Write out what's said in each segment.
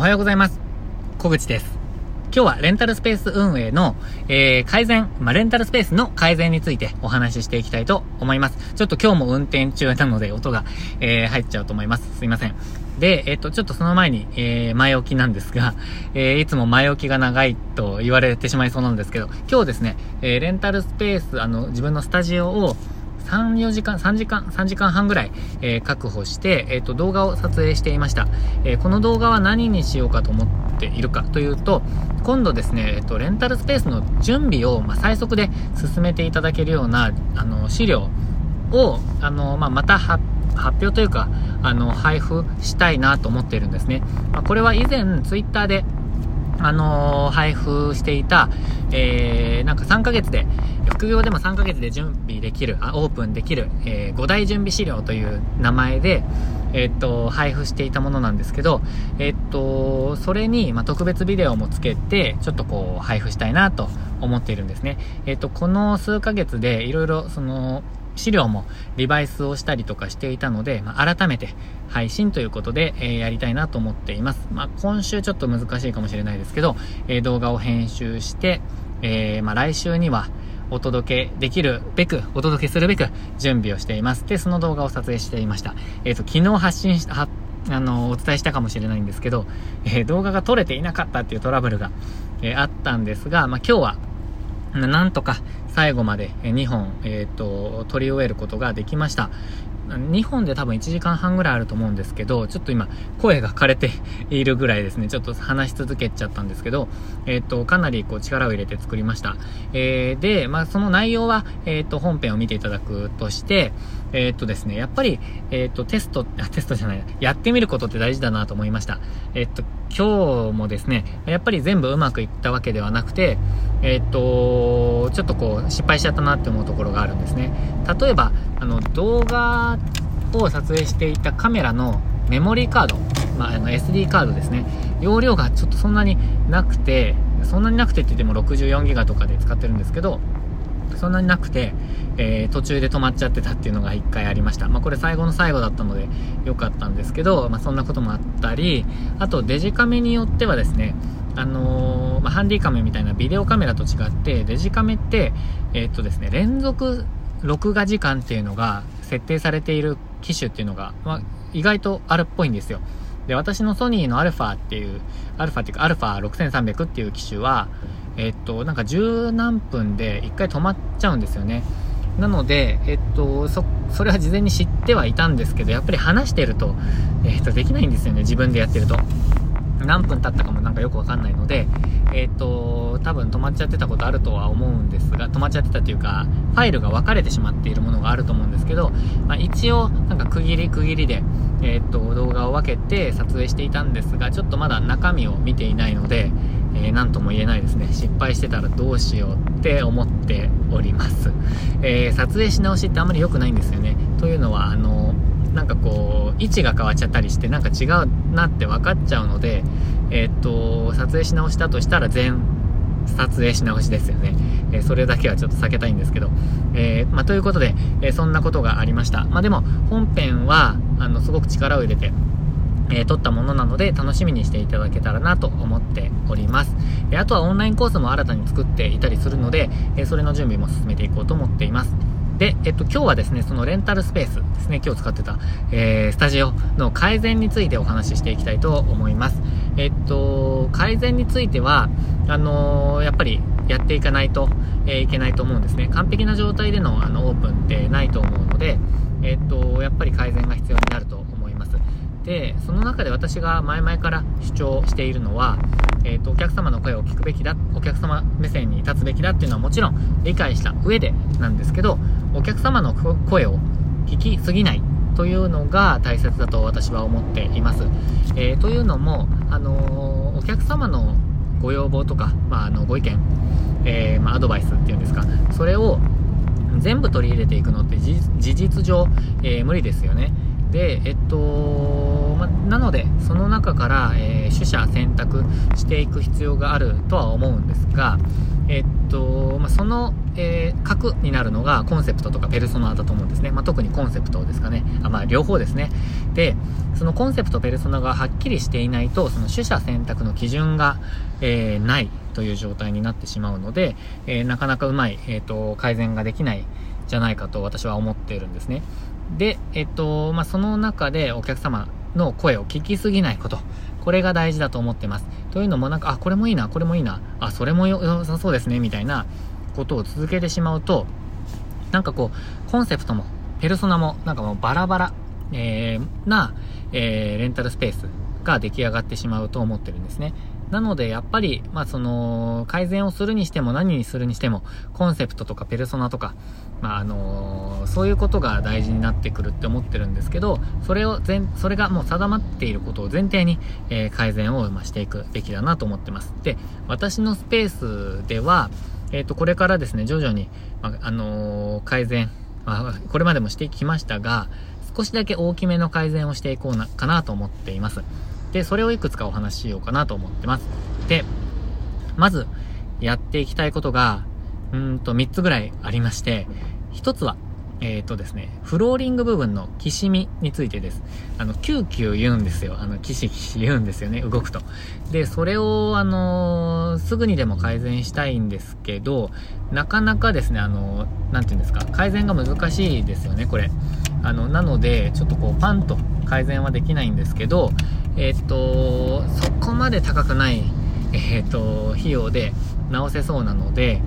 おはようございます。小口です。今日はレンタルスペース運営の、えー、改善、まあ、レンタルスペースの改善についてお話ししていきたいと思います。ちょっと今日も運転中なので音が、えー、入っちゃうと思います。すいません。で、えっ、と、ちょっとその前に、えー、前置きなんですが、えー、いつも前置きが長いと言われてしまいそうなんですけど、今日ですね、えー、レンタルスペース、あの、自分のスタジオを、3、4時間、3時間、3時間半ぐらい、えー、確保して、えっ、ー、と、動画を撮影していました。えー、この動画は何にしようかと思っているかというと、今度ですね、えっ、と、レンタルスペースの準備を、まあ、最速で進めていただけるような、あの、資料を、あの、まあ、また発表というか、あの、配布したいなと思っているんですね。まあ、これは以前、ツイッターで、あのー、配布していた、えー、なんか3ヶ月で、副業でも3ヶ月で準備できる、あオープンできる、えー、5大準備資料という名前で、えっと、配布していたものなんですけど、えっと、それに、まあ、特別ビデオもつけて、ちょっとこう、配布したいなと思っているんですね。えっと、この数ヶ月で、いろいろ、その、資料もリバイスをしたりとかしていたので、まあ、改めて配信ということで、えー、やりたいなと思っています。まあ、今週ちょっと難しいかもしれないですけど、えー、動画を編集して、えー、まあ、来週にはお届けできるべく、お届けするべく準備をしています。で、その動画を撮影していました。えっ、と、昨日発信した、あの、お伝えしたかもしれないんですけど、え動画が撮れていなかったっていうトラブルが、えあったんですが、まあ、今日は、なんとか最後まで2本、え、ー、と、取り終えることができました。2本で多分1時間半ぐらいあると思うんですけど、ちょっと今、声が枯れて いるぐらいですね、ちょっと話し続けちゃったんですけど、えっ、ー、と、かなりこう力を入れて作りました。えー、で、まあ、その内容は、えっ、ー、と、本編を見ていただくとして、えっ、とですね、やっぱり、えっ、と、テスト、あ、テストじゃない、やってみることって大事だなと思いました。えっ、と、今日もですね、やっぱり全部うまくいったわけではなくて、えっ、と、ちょっとこう、失敗しちゃったなって思うところがあるんですね。例えば、あの、動画を撮影していたカメラのメモリーカード、まあ、あの SD カードですね。容量がちょっとそんなになくて、そんなになくてって言っても64ギガとかで使ってるんですけど、そんなになくて、えー、途中で止まっちゃってたっていうのが1回ありました。まあ、これ最後の最後だったので良かったんですけど、まあ、そんなこともあったり、あとデジカメによってはですね、あのー、まあ、ハンディカメみたいなビデオカメラと違って、デジカメって、えー、っとですね、連続録画時間っていうのが設定されている機種っていうのが、まあ、意外とあるっぽいんですよ。で、私のソニーのアルファっていう、アルファっていうか、アルファ6300っていう機種は、えっと、なんか十何分で一回止まっちゃうんですよね。なので、えっと、そ、それは事前に知ってはいたんですけど、やっぱり話してると、えっと、できないんですよね、自分でやってると。何分経ったかもなんかよくわかんないので、えっ、ー、と、多分止まっちゃってたことあるとは思うんですが、止まっちゃってたというか、ファイルが分かれてしまっているものがあると思うんですけど、まあ、一応、なんか区切り区切りで、えっ、ー、と、動画を分けて撮影していたんですが、ちょっとまだ中身を見ていないので、えー、とも言えないですね。失敗してたらどうしようって思っております。えー、撮影し直しってあんまり良くないんですよね。というのは、あのなんかこう、位置が変わっちゃったりして、なんか違うなって分かっちゃうので、え、っと、撮影し直したとしたら全撮影し直しですよね。えー、それだけはちょっと避けたいんですけど。えー、まあ、ということで、えそんなことがありました。まあ、でも、本編は、あの、すごく力を入れて、えー、撮ったものなので楽しみにしていただけたらなと思っております。えあとはオンラインコースも新たに作っていたりするので、えそれの準備も進めていこうと思っています。で、えっと、今日はですね、そのレンタルスペースですね、今日使ってた、えー、スタジオの改善についてお話ししていきたいと思います。えっと、改善については、あのー、やっぱりやっていかないと、えー、いけないと思うんですね。完璧な状態でのあのオープンってないと思うので、えっと、やっぱり改善が必要になると思います。で、その中で私が前々から主張しているのは、えーと、お客様の声を聞くべきだお客様目線に立つべきだっていうのはもちろん理解した上でなんですけどお客様の声を聞きすぎないというのが大切だと私は思っています。えー、というのも、あのー、お客様のご要望とか、まあ、あのご意見、えー、まあ、アドバイスっていうんですかそれを全部取り入れていくのって事実上、え無理ですよね。で、えっと、ま、なので、その中から、えー、取捨選択していく必要があるとは思うんですが、と、まあ、その、えー、核になるのがコンセプトとかペルソナだと思うんですね。まあ、特にコンセプトですかね。あ、まあ、両方ですね。で、そのコンセプト、ペルソナがはっきりしていないと、その取捨選択の基準が、えー、ないという状態になってしまうので、えー、なかなかうまい、えっ、と、改善ができないじゃないかと私は思っているんですね。で、えっ、と、まあ、その中でお客様の声を聞きすぎないこと。これが大事だと思ってます。というのもなんか、あ、これもいいな、これもいいな、あ、それも良さそうですね、みたいなことを続けてしまうと、なんかこう、コンセプトも、ペルソナも、なんかもうバラバラ、えー、な、えー、レンタルスペースが出来上がってしまうと思ってるんですね。なので、やっぱり、まあ、その、改善をするにしても何にするにしても、コンセプトとかペルソナとか、まあ、あのー、そういうことが大事になってくるって思ってるんですけど、それを全、それがもう定まっていることを前提に、えー、改善を、ましていくべきだなと思ってます。で、私のスペースでは、えっ、ー、と、これからですね、徐々に、まあ、あの改善、まあ、これまでもしてきましたが、少しだけ大きめの改善をしていこうな、かなと思っています。で、それをいくつかお話ししようかなと思ってます。で、まず、やっていきたいことが、うんと3つぐらいありまして、1つは、えっ、ー、とですね、フローリング部分のきしみについてです。あの、キューキュー言うんですよ。あの、キシキシ言うんですよね、動くと。で、それを、あのー、すぐにでも改善したいんですけど、なかなかですね、あのー、なんて言うんですか、改善が難しいですよね、これ。あの、なので、ちょっとこう、パンと改善はできないんですけど、えっ、ー、と、そこまで高くない、えっ、と、費用で直せそうなので、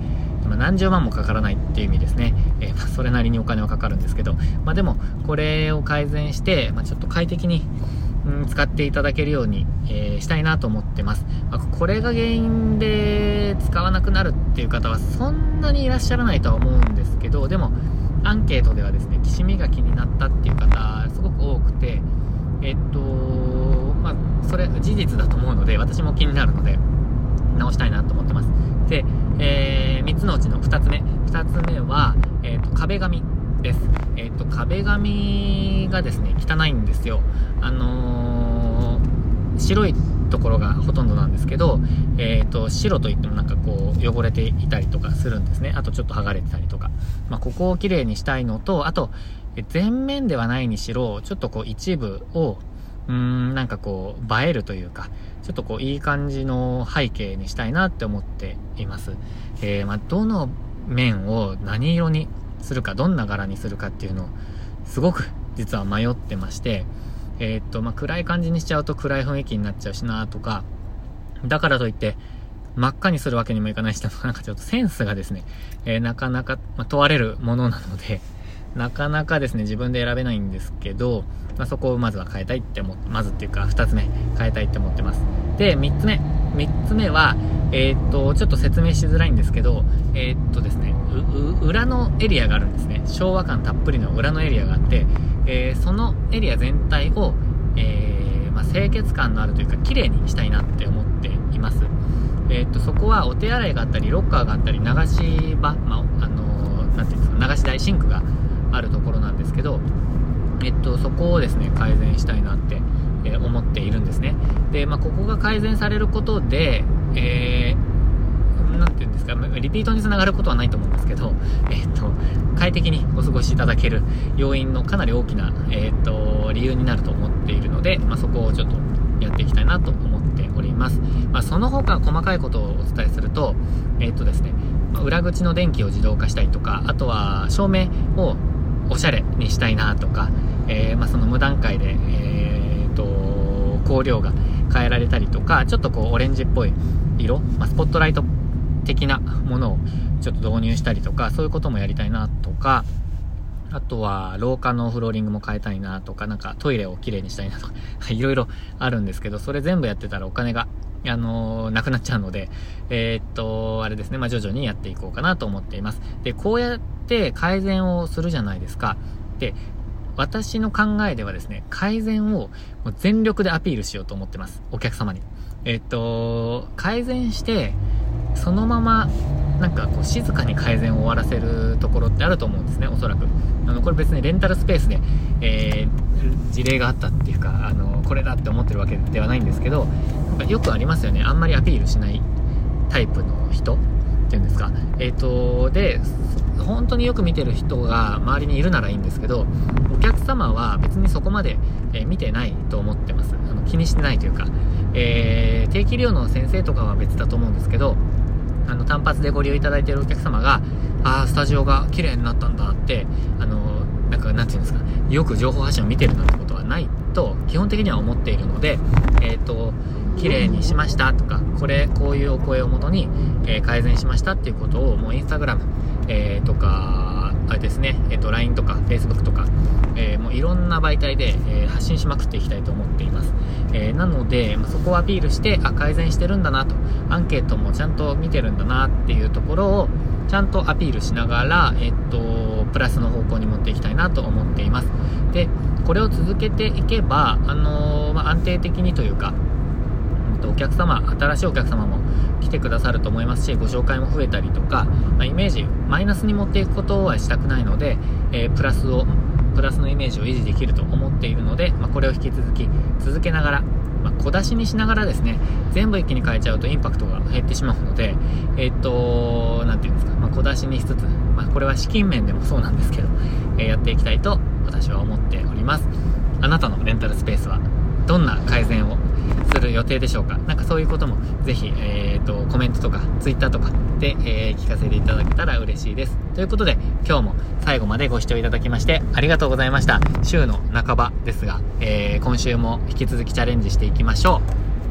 ま、何十万もかからないっていう意味ですね。えー、まあ、それなりにお金はかかるんですけど、まあ、でも、これを改善して、まあ、ちょっと快適に、うん、使っていただけるように、えー、したいなと思ってます。ま、これが原因で使わなくなるっていう方はそんなにいらっしゃらないとは思うんですけど、でも、アンケートではですね、きしみが気になったっていう方、すごく多くて、えっと、まあ、それ事実だと思うので、私も気になるので、直したいなと思ってます。で、えー、3つのうちの2つ目。2つ目は、えっ、と、壁紙です。えっ、と、壁紙がですね、汚いんですよ。あのー、白いところがほとんどなんですけど、えっ、と、白といってもなんかこう、汚れていたりとかするんですね。あとちょっと剥がれてたりとか。まあ、ここを綺麗にしたいのと、あと、全面ではないにしろ、ちょっとこう一部を、うーん、なんかこう、映えるというか、ちょっとこう、いい感じの背景にしたいなって思っています。えー、まあ、どの面を何色にするか、どんな柄にするかっていうのを、すごく実は迷ってまして、えー、っと、まあ、暗い感じにしちゃうと暗い雰囲気になっちゃうしなとか、だからといって、真っ赤にするわけにもいかないし、なんかちょっとセンスがですね、えー、なかなか、まあ、問われるものなので、なかなかですね、自分で選べないんですけど、まあ、そこをまずは変えたいって思って、まずっていうか、二つ目、変えたいって思ってます。で、三つ目。三つ目は、えー、っと、ちょっと説明しづらいんですけど、えー、っとですね、裏のエリアがあるんですね。昭和感たっぷりの裏のエリアがあって、えー、そのエリア全体を、えまあ、清潔感のあるというか、綺麗にしたいなって思っています。えっと、そこはお手洗いがあったり、ロッカーがあったり、流し場、まあ、あのなんていうんですか、流し台、シンクがあるところなんですけど、えっと、そこをですね、改善したいなって、え思っているんですね。で、まあ、ここが改善されることで、えー、なて言うんですか、リピートにつながることはないと思うんですけど、えっと、快適にお過ごしいただける要因のかなり大きな、えっと、理由になると思っているので、まあ、そこをちょっとやっていきたいなと思っております。まあ、その他細かいことをお伝えすると、えっとですね、裏口の電気を自動化したりとか、あとは照明をおしゃれにしたいなとか、えー、まあ、その無段階で、えーと、光量が変えられたりとか、ちょっとこうオレンジっぽい色、まあ、スポットライト的なものをちょっと導入したりとか、そういうこともやりたいなとか、あとは、廊下のフローリングも変えたいなとか、なんかトイレをきれいにしたいなとか、いろいろあるんですけど、それ全部やってたらお金が、あの、なくなっちゃうので、えー、っと、あれですね、まあ、徐々にやっていこうかなと思っています。で、こうやって改善をするじゃないですか。で、私の考えではですね、改善をもう全力でアピールしようと思ってます。お客様に。えっと、改善して、そのまま、なんかこう静かに改善を終わらせるところってあると思うんですね、おそらく。あの、これ別にレンタルスペースで、えー、事例があったっていうか、あの、これだって思ってるわけではないんですけど、よくありますよね。あんまりアピールしないタイプの人っていうんですか、えっ、ー、と、で、本当によく見てる人が周りにいるならいいんですけど、お客様は別にそこまで、え見てないと思ってます。あの気にしてないというか、えー、定期利用の先生とかは別だと思うんですけど、あの単発でご利用いただいているお客様が、ああ、スタジオが綺麗になったんだって、あの、なんか、なんていうんですか、よく情報発信を見てるなんてことはないと、基本的には思っているので、えっ、ー、と、綺麗にしましたとか、これ、こういうお声をもとに、えー、改善しましたっていうことを、もうインスタグラム、えー、とか、あれですね、えっ、ー、と、LINE とか Facebook とか、え、もういろんな媒体で、え、発信しまくっていきたいと思っています。えなので、ま、そこをアピールして、あ、改善してるんだなと、アンケートもちゃんと見てるんだなっていうところを、ちゃんとアピールしながら、えっと、プラスの方向に持っていきたいなと思っています。で、これを続けていけば、あのまあ、安定的にというか、お客様、新しいお客様も来てくださると思いますし、ご紹介も増えたりとか、まあ、イメージ、マイナスに持っていくことはしたくないので、えー、プラスを、プラスのイメージを維持できると思っているので、まあ、これを引き続き続けながら、まあ、小出しにしながらですね、全部一気に変えちゃうとインパクトが減ってしまうので、えー、っと、なんていうんですか、ま、小出しにしつつ、ま、これは資金面でもそうなんですけど、えー、やっていきたいと私は思っております。あなたのレンタルスペースはどんな改善をする予定でしょうか？なんかそういうこともぜひ、えーと、コメントとか Twitter とかで、えー、聞かせていただけたら嬉しいです。ということで今日も最後までご視聴いただきましてありがとうございました。週の半ばですが、えー、今週も引き続きチャレンジしていきましょう。